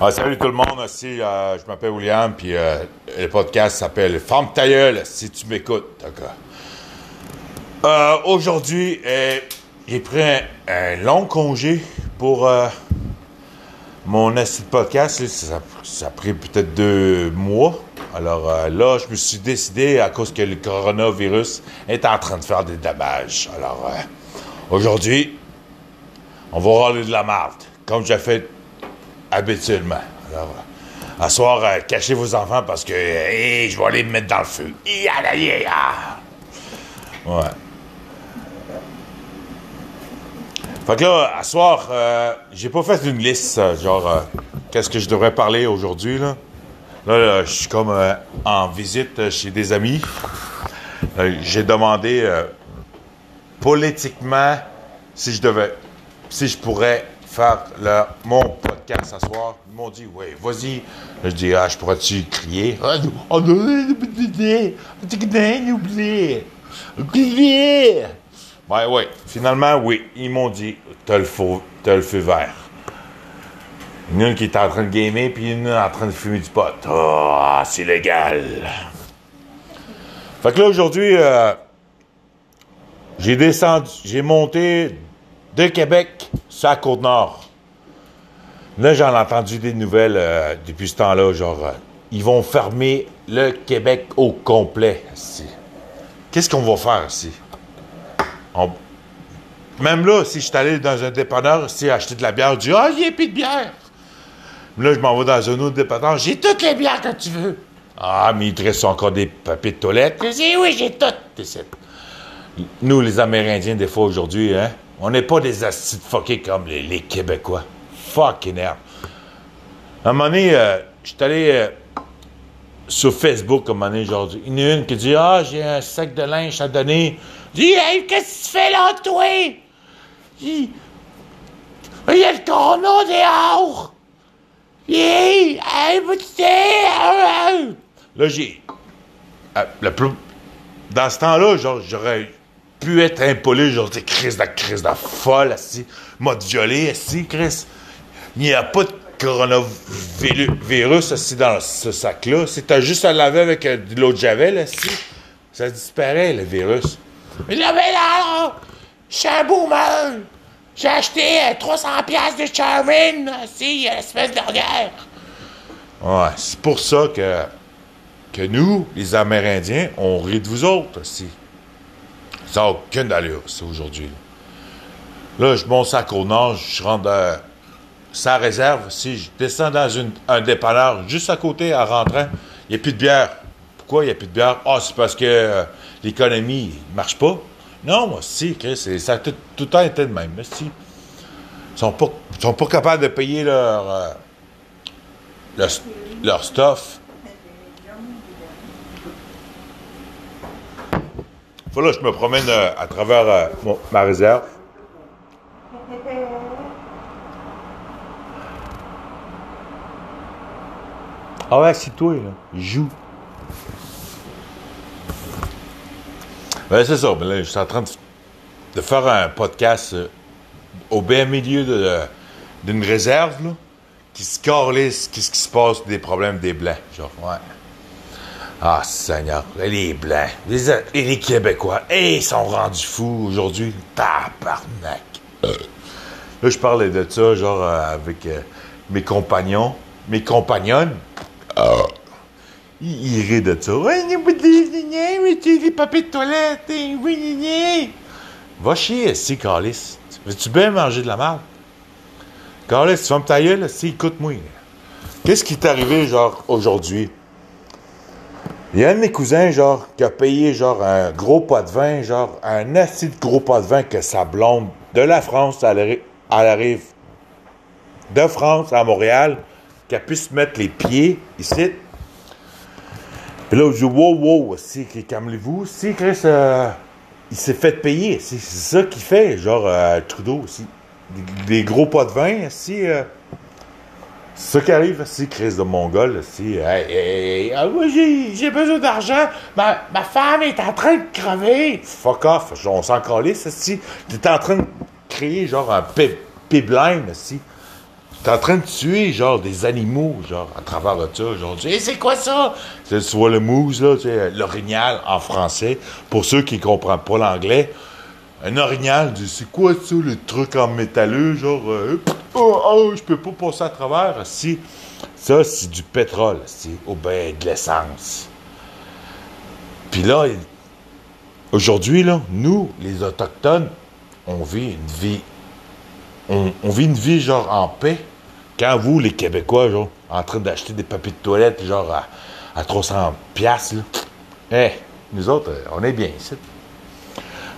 Ah, salut tout le monde, aussi, euh, je m'appelle William, puis euh, le podcast s'appelle Femme ta gueule, si tu m'écoutes. Euh, Aujourd'hui, euh, j'ai pris un, long congé pour mon assis podcast. Ça, ça a pris peut-être deux mois. Alors là, je me suis décidé, à cause que le coronavirus est en train de faire des dommages. Alors aujourd'hui, on va râler de la marde, comme j'ai fait habituellement. Alors, euh, à soir, euh, cachez vos enfants parce que euh, je vais aller me mettre dans le feu. Ouais. Fait que là, à soir, j'ai pas fait une liste, genre, qu'est-ce que je devrais parler aujourd'hui, là. Là, je suis comme en visite chez des amis. J'ai demandé politiquement si je devais, si je pourrais faire le- mon podcast ce soir. Ils m'ont dit, oui, vas-y. Je dis, ah, je pourrais-tu crier? Ah. Oh, oublié. Oublié. Ouais, ouais. Finalement, oui. Ils m'ont dit, t'as le feu, vert. Une qui est en train de gamer, puis une en train de fumer du pot. Ah, c'est légal. Fait que là, aujourd'hui, euh, j'ai descendu, j'ai monté de Québec sur la Côte-Nord. Là, j'en ai entendu des nouvelles euh, depuis ce temps-là, genre, euh, ils vont fermer le Québec au complet. Qu'est-ce qu'on va faire ici? Même là, si je suis allé dans un dépanneur, si acheter de la bière, je dis Ah, il n'y a plus de bière. Là, je m'en vais dans un autre dépanneur, j'ai toutes les bières que tu veux. Ah, mais il te reste encore des papiers de toilette. Je dis Oui, j'ai toutes. Nous, les Amérindiens, des fois aujourd'hui, hein, on n'est pas des astis de fuckés comme les, Québécois. Fucking hell. À un moment donné, euh, je suis allé euh, sur Facebook, à un moment donné, genre, il y en a une qui dit Ah, j'ai un sac de linge à donner. Dis Hey, qu'est-ce que tu fais là, toi Il y a le corona dehors. Hey! Là, j'ai. euh, Dans ce temps-là, genre, j'aurais pu être impoli, genre, des crises de crise de folle, assis, mode violé, assis, Chris. Il n'y a pas de coronavirus assis dans ce sac-là. Si juste à laver avec euh, de l'eau de javel, assis, ça disparaît, le virus. Mais là, mais là, là, je. J'ai acheté euh, 300 pièces de Charmin, assis, la semaine dernière. Ouais, c'est pour ça que, que nous, les Amérindiens, on rit de vous autres, aussi. Ça n'a aucune allure, ça, aujourd'hui. Là, je monte ça au nord, je rentre dans sa réserve. Si je descends dans un dépanneur juste à côté, en rentrant, il n'y a plus de bière. Pourquoi il n'y a plus de bière? Ah, c'est parce que euh, l'économie ne marche pas. Non, moi, si, Chris, c'est- ça a tout, le temps été de même. Mais si. Ils sont sont pas capables de payer leur, euh, leur, leur stuff. Faut là, je me promène euh, à travers euh, mon- ma réserve. Ah ouais, c'est toi, là. Joue. Ben, c'est ça. Ben là, je suis en train de, de faire un podcast euh, au bien milieu d'une réserve, là, qui se calisse qu'est-ce qui se passe des problèmes des Blancs. Genre, ouais. Ah, Seigneur. Les Blancs. Les, Québécois. Ils sont rendus fous aujourd'hui. Tabarnak. Là, je parlais de ça, genre, euh, avec euh, mes compagnons, mes compagnonnes. Ils, ils rient de ça. Les papiers de toilette. Va chier, si, Carlis. Veux-tu bien manger de la merde? Carlis, tu vas me tailler, là? Si, écoute-moi. Qu'est-ce qui t'est arrivé, genre, aujourd'hui? Il y a un de mes cousins, genre, qui a payé, genre, un gros pot de vin, genre, un assez de gros pot de vin que sa blonde de la France, arri- elle arrive de France à Montréal, qu'elle puisse mettre les pieds ici. Puis là, je dis, wow, wow, aussi, calmez-vous. Si, Chris, euh, il s'est fait payer. C'est ça qu'il fait, genre, euh, Trudeau aussi. Des, des gros pots de vin, si. euh, c'est ça qui arrive, si, Chris de Mongol, si. Hey, hey, hey, ah, j'ai besoin d'argent. Ma, ma femme est en train de crever. Fuck off, on s'en calisse, si. T'es en train de créer, genre, un pi- pipeline, si. T'es en train de tuer, genre, des animaux, genre, à travers le ça. Genre, c'est quoi ça? Tu vois le mousse, là, l'orignal en français. Pour ceux qui comprennent pas l'anglais, un orignal, c'est quoi ça, le truc en métalleux, genre, euh, oh, oh, je peux pas passer à travers. Si, ça, c'est du pétrole, c'est, oh ben, de l'essence. Puis là, aujourd'hui, là, nous, les Autochtones, on vit une vie, on, vit une vie, genre, en paix quand vous, les Québécois, genre, en train d'acheter des papiers de toilette, genre à, 300 piastres, là, eh, nous autres, euh, on est bien ici.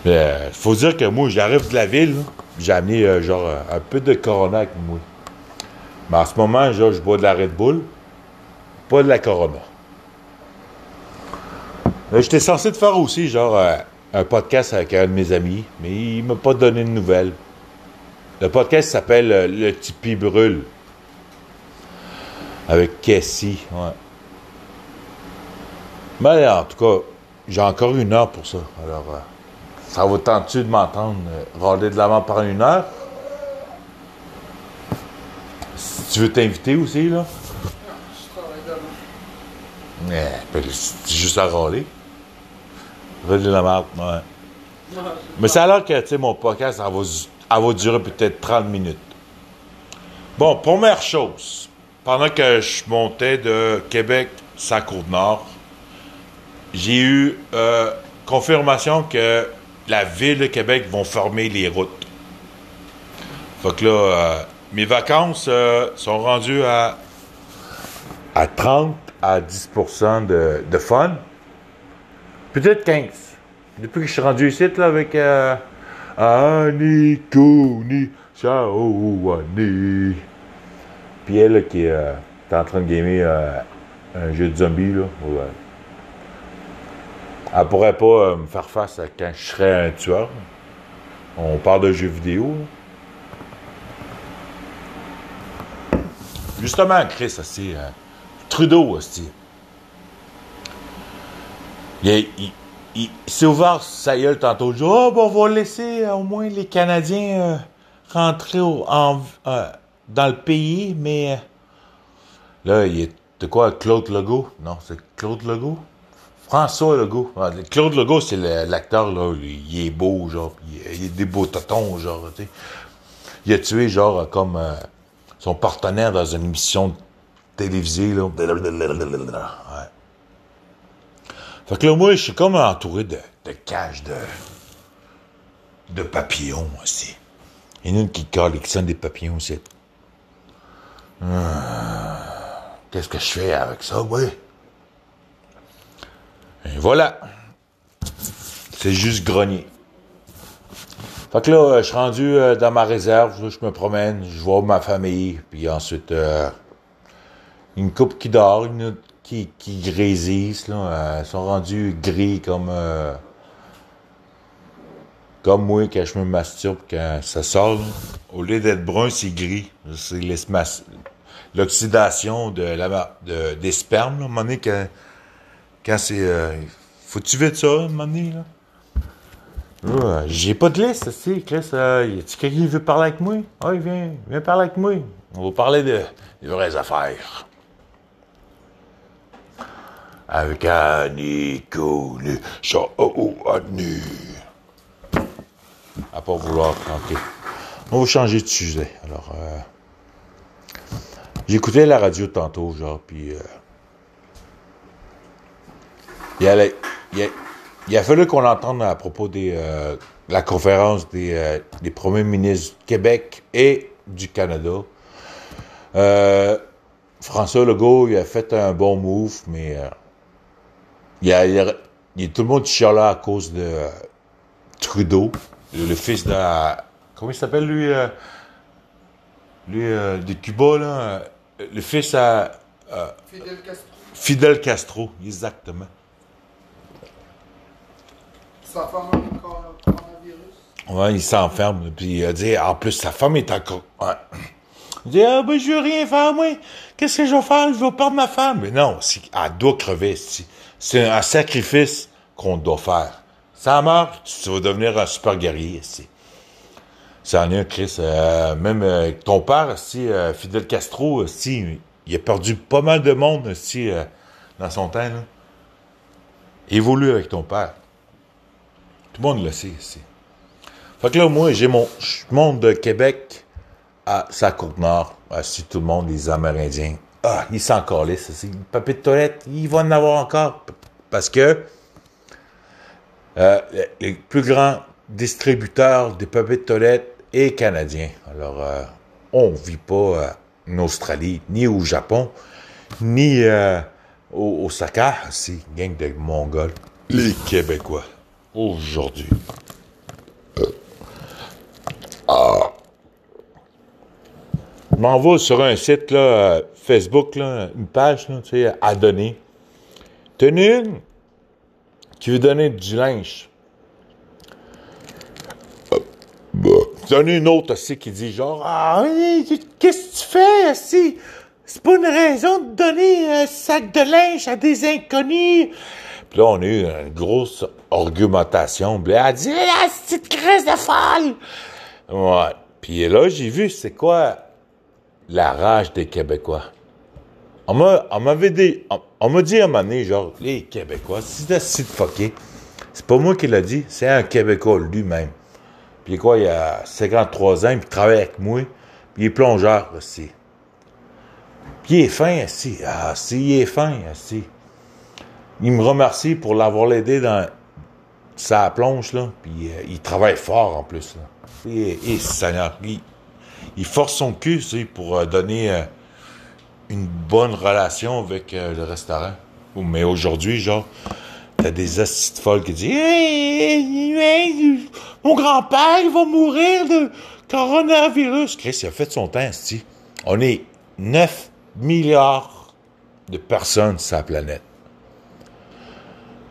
Il euh, faut dire que moi, j'arrive de la ville, j'ai amené, euh, genre, un peu de Corona avec moi. Mais en ce moment, genre, je bois de la Red Bull, pas de la Corona. J'étais censé faire aussi, genre, un podcast avec un de mes amis, mais il m'a pas donné de nouvelles. Le podcast s'appelle Le Tipeee Brûle. Avec Cassie. Mais en tout cas, j'ai encore une heure pour ça. Alors, euh, ça vous tente-tu de m'entendre euh, de l'avant par une heure? Tu veux t'inviter aussi, là? Mais, ben, c'est juste à râler. Rôder de la marque, ouais. Mais ça a l'air que, tu sais, mon podcast, ça va, durer peut-être 30 minutes. Bon, première chose pendant que je montais de Québec sa Côte-Nord, j'ai eu euh, confirmation que la ville de Québec vont fermer les routes. Fait que là, euh, mes vacances euh, sont rendues à, à 30 à 10 de, de fun. Peut-être 15. Depuis que je suis rendu ici, là, avec euh, Annie, Kuni, Ciao, Annie. Puis elle, qui euh, est en train de gamer un jeu de zombie, là. Elle pourrait pas euh, me faire face à quand je serais un tueur. On parle de jeux vidéo. Justement, Chris, c'est Trudeau, aussi. Il, il, s'est ouvert sa gueule tantôt. Il dit, oh, bon, on va laisser au moins les Canadiens rentrer en, dans le pays, mais là, il est de quoi Claude Legault? Non, c'est Claude Legault? François Legault. Ah, Claude Legault, c'est l'acteur, là. Il est beau, genre. Il a des beaux totons, genre, tu sais. Il a tué, genre, comme euh, son partenaire dans une émission télévisée, là. Ouais. Fait que là, moi, je suis comme entouré de, cages de, de papillons aussi. Il y en a une qui collectionne des papillons aussi. Ah. Qu'est-ce que je fais avec ça, oui? Voilà. C'est juste grogner. Fait que là, je suis rendu euh, dans ma réserve, je me promène, je vois ma famille, puis ensuite, euh, une coupe qui dort, une autre qui, qui grésissent, là, euh, ils sont rendus gris comme comme moi quand je me masturbe quand ça sort. Au lieu d'être brun, c'est gris. C'est l'oxydation de des spermes, à un moment quand c'est... Euh, faut-tu vite ça, à un moment donné, là? J'ai pas de liste, si, Chris. Euh, y a-tu quelqu'un qui veut parler avec moi? Ah, il vient, viens parler avec moi. On va parler de, des vraies affaires. Avec Annie Cool, ça, oh, oh. À pas vouloir tenter. On va changer de sujet. Alors, euh, J'écoutais la radio tantôt, genre, puis. Euh, il, a, il, a, fallu qu'on entende à propos de euh, la conférence des, euh, des, premiers ministres du Québec et du Canada. François Legault, il a fait un bon move, mais il, y a, il, a, tout le monde chialait à cause de Trudeau, le, fils de... Comment il s'appelle, lui? lui, de Cuba, là le fils à. Fidel Castro. Fidel Castro, exactement. Femme le coronavirus? Ouais, il s'enferme. Puis il a dit, en plus, sa femme est encore. Ouais. Il dit, ah, ben, je veux rien faire, moi. Qu'est-ce que je vais faire? Je vais perdre ma femme. Mais non, elle doit crever. C'est un sacrifice qu'on doit faire. Ça meurt, tu vas devenir un super guerrier. Ça en est un, Chris. Euh, même euh, ton père, aussi, euh, Fidel Castro, il a perdu pas mal de monde aussi, dans son temps. Là. Évolue avec ton père. Tout le monde le sait ici. Fait que là, moi, j'ai mon. Je monte de Québec à sa côte nord. Si tout le monde, les Amérindiens. Ah, ils s'en calissent. C'est papier de toilette, ils vont en avoir encore. Parce que euh, les plus grands distributeurs de papier de toilette est canadien. Alors, euh, on vit pas euh, en Australie, ni au Japon, ni au Osaka. C'est gang de Mongols. Les Québécois, aujourd'hui. Ah. Je m'en vais sur un site, là, euh, Facebook, là, une page, à donner. T'en as une qui veut donner du linge. T'en as une autre aussi qui dit genre Ah, qu'est-ce que tu fais aussi? C'est pas une raison de donner un sac de linge à des inconnus. Puis là, on a eu une grosse argumentation. Puis elle a dit Ah, c'est une crise de folle! Ouais. Puis là, j'ai vu c'est quoi la rage des Québécois? On m'a, on m'avait dit, on, on m'a dit à un moment donné, genre, les Québécois, c'est assez de fucké. C'est pas moi qui l'a dit, c'est un Québécois lui-même. Puis quoi, il a 53 ans, puis il travaille avec moi, puis il est plongeur aussi. Puis il est fin, aussi. Ah, si, il est fin, aussi. Il me remercie pour l'avoir aidé dans sa plonge, là, puis euh, il travaille fort en plus. Et, il, force son cul, pour euh, donner euh, une bonne relation avec le restaurant. Mais aujourd'hui, genre, t'as des assis de folles qui disent Mon grand-père, va mourir de coronavirus. Chris, il a fait son temps. On est 9 milliards de personnes sur la planète.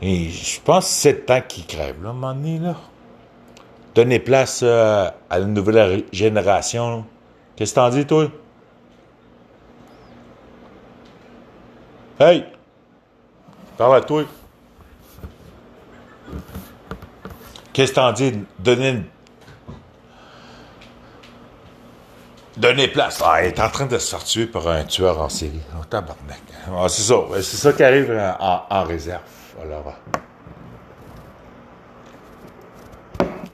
Je pense que c'est le temps qui crève, là, à un moment donné, là. Donner place euh, à la nouvelle génération. Qu'est-ce que t'en dis, toi? Hey! Parle à toi. Qu'est-ce que t'en dis? Donner une... Donner place. Ah, il est en train de se faire tuer par un tueur en série. Oh, tabarnak. Ah, c'est ça. C'est ça qui arrive euh, en réserve. Alors...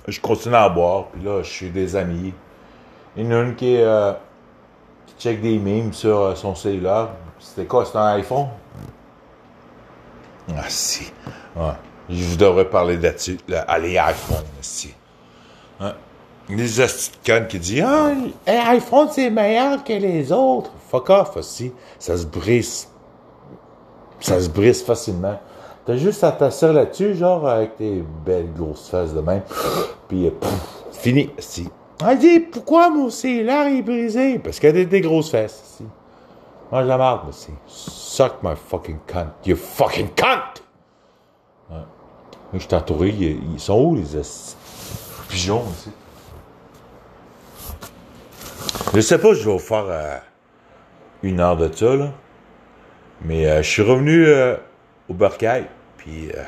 Je continue à boire, puis là, je suis des amis. Il y en a une qui, euh, qui check des memes sur euh, son cellulaire. C'était quoi? C'était un iPhone? Ah, si. Je vous devrais parler là-dessus. Là, allez, iPhone, si. Hein? Les connes qui disent Ah, iPhone, c'est meilleur que les autres. Fuck off, aussi. Ça se brise. Ça se brise facilement. T'as juste à t'asseoir là-dessus, genre, avec tes belles grosses fesses de même. Puis, euh, pff, fini, si. Elle dit, pourquoi mon cellulaire est brisé? Parce qu'elle a des grosses fesses, si. Mange la marde, aussi. Suck my fucking cunt. You fucking cunt! Ouais. Moi, je suis entouré. Ils, sont où, les pigeons, aussi? Je sais pas, je vais vous faire euh, une heure de ça, là. Mais euh, je suis revenu au puis euh,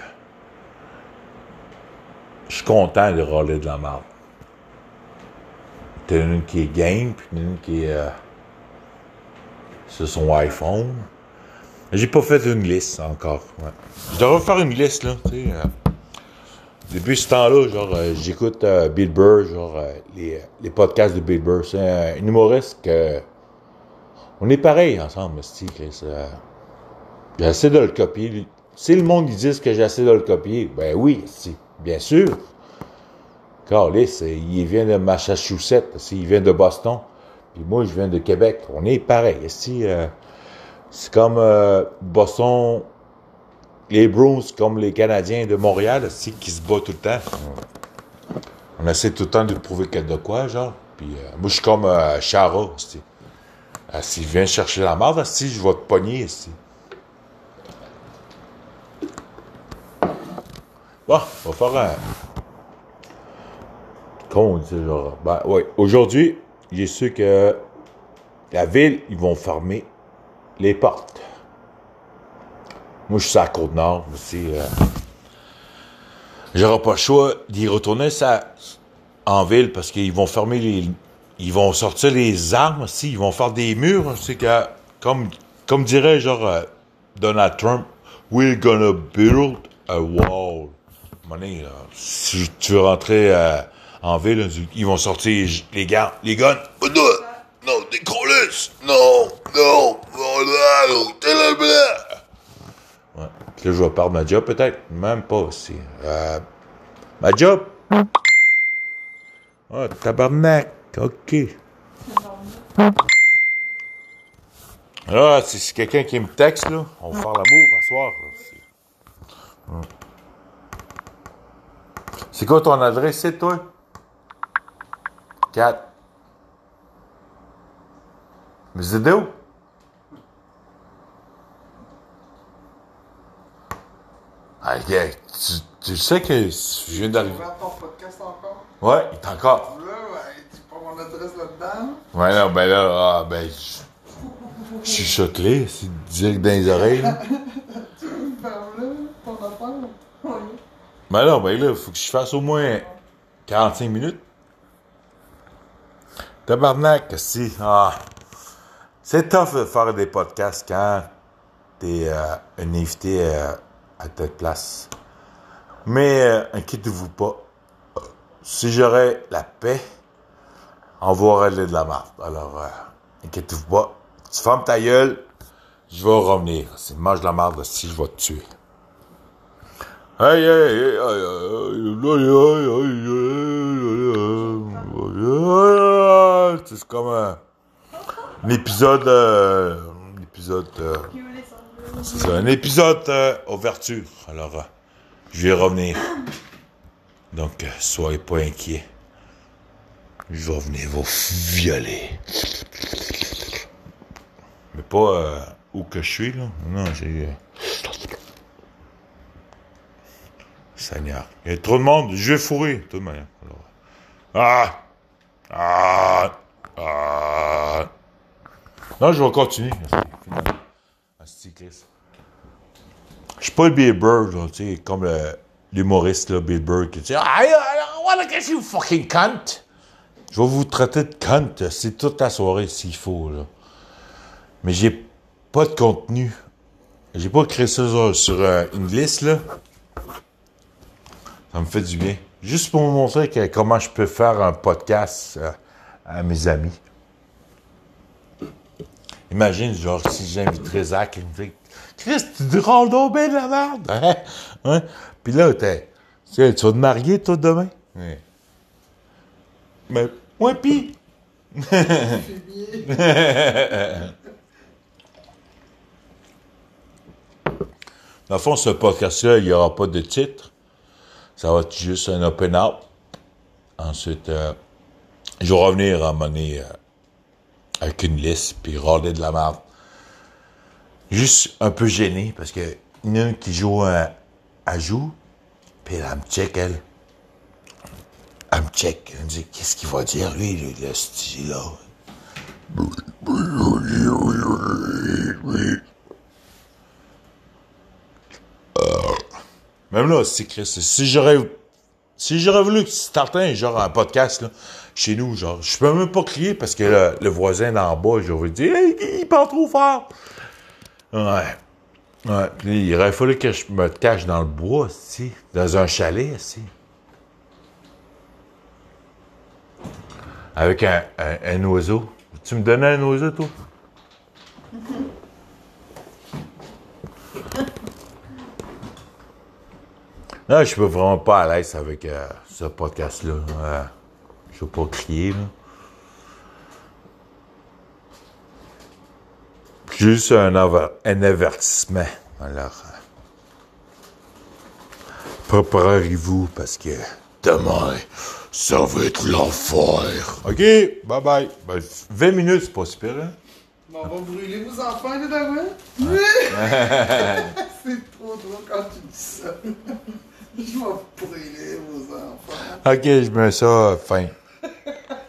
je suis content de râler de la marde. T'as une qui est game, puis une qui est euh, sur son iPhone. J'ai pas fait une liste encore. Je devrais faire une liste, là, euh. Depuis ce temps-là, genre, j'écoute Bill Burr, genre, les, les podcasts de Bill Burr. C'est un, humoriste que. On est pareil ensemble, Chris. J'essaie de le copier. Si le monde disent que j'essaie de le copier, ben oui, si, bien sûr. Carlis, il vient de Massachusetts, il vient de Boston. Puis moi, je viens de Québec. On est pareil. Si, euh, c'est comme euh, Boston, les Bruins, comme les Canadiens de Montréal, si, qui se battent tout le temps? On essaie tout le temps de prouver qu'il de quoi, genre. Puis euh, moi, je suis comme euh, Chara, si. S'il vient chercher la marde, si, je vais te pogner, si. Bon, on va faire un. Comment on dit, genre. Ben, ouais. Aujourd'hui, j'ai su que la ville, ils vont fermer les portes. Moi, je suis à Côte-Nord aussi. Euh, J'aurai pas le choix d'y retourner. Ça, en ville parce qu'ils vont fermer les. Ils vont sortir les armes aussi, ils vont faire des murs. C'est que, comme, comme dirait genre euh, Donald Trump, we're gonna build a wall. Là, si tu veux rentrer euh, en ville, ils vont sortir les gars, les guns. Oh, non, non, des colis! Non, non, non, non, t'es là, là. Ouais. Puis là, je vais perdre ma job peut-être. Même pas aussi. Euh, ma job. Ah, tabarnak. OK. Ah, si c'est quelqu'un qui me texte, là, on va faire l'amour à soir. là, c'est- quoi ton adresse, c'est toi? 4. Mais c'est où? Ah, tu, tu sais que je viens Tu d'arriver. ouvert ton podcast encore? Ouais, il est encore. Là, ouais, tu pas mon adresse là-dedans? Ouais, non, ben là, ah, ben, je je suis choqué, c'est direct dans les oreilles. là. Ben non, ben là, faut que je fasse au moins 45 minutes. Tabarnak, si. Ah. C'est tough de faire des podcasts quand t'es euh, un invité euh, à telle place. Mais euh, inquiétez-vous pas. Si j'aurais la paix, on va régler de la merde. Alors, euh, inquiétez-vous pas. Tu fermes ta gueule, je vais revenir. Si mange de la merde, si je vais te tuer. C'est comme un, un épisode, euh, un épisode, euh, c'est un épisode euh, ouverture. Alors, euh, je vais revenir. Donc, euh, soyez pas inquiets. Je vais venir vous violer. Mais pas euh, où que je suis, là. Non, j'ai... Seigneur. Il y a trop de monde. Je vais fourrer, de toute manière. Alors, ah! Ah! Ah! Non, je vais continuer. Je suis pas le Bill Burr, tu sais, comme l'humoriste, là, Bill Burr, qui dit I, I wanna get you fucking cunt! Je vais vous traiter de cunt, c'est toute la soirée s'il faut, là. Mais j'ai pas de contenu. J'ai pas créé ça sur, sur, euh, une liste, là. Ça me fait du bien. Juste pour vous montrer comment je peux faire un podcast euh, à mes amis. Imagine, genre, si j'inviterais Zach, il me dit Chris, tu rends donc bien de la merde. Hein? Hein? Puis là, t'es, tu vas te marier, toi, demain? Ouais. Mais, ouais, pis. Dans le fond, ce podcast-là, il n'y aura pas de titre. Ça va être juste un open out. Ensuite, euh, je vais revenir à un euh, avec une liste, puis râler de la merde. Juste un peu gêné, parce que une qui joue à joue, puis elle, me check, elle. Elle me check. Elle me dit, qu'est-ce qu'il va dire, lui, le, le style là? Même là. Si j'aurais. Si j'aurais voulu starter genre un podcast là, chez nous, genre, je peux même pas crier parce que le, voisin d'en bas, j'aurais dit hey, il parle trop fort. Ouais. Ouais. Puis il aurait fallu que je me cache dans le bois, si, dans un chalet, si. Avec un, un oiseau. Tu me donnais un oiseau, toi? Non, je suis vraiment pas à l'aise avec euh, ce podcast-là. Euh, je veux pas crier, là. Juste un, aver- un avertissement. Alors, euh, préparez-vous parce que demain, ça va être l'enfer. OK, bye bye. Ben, 20 minutes, c'est pas super, hein? Mais on va brûler vos enfants, là, demain. C'est trop drôle quand tu dis ça. Je vais brûler vos enfants. Ok, je mets ça fin.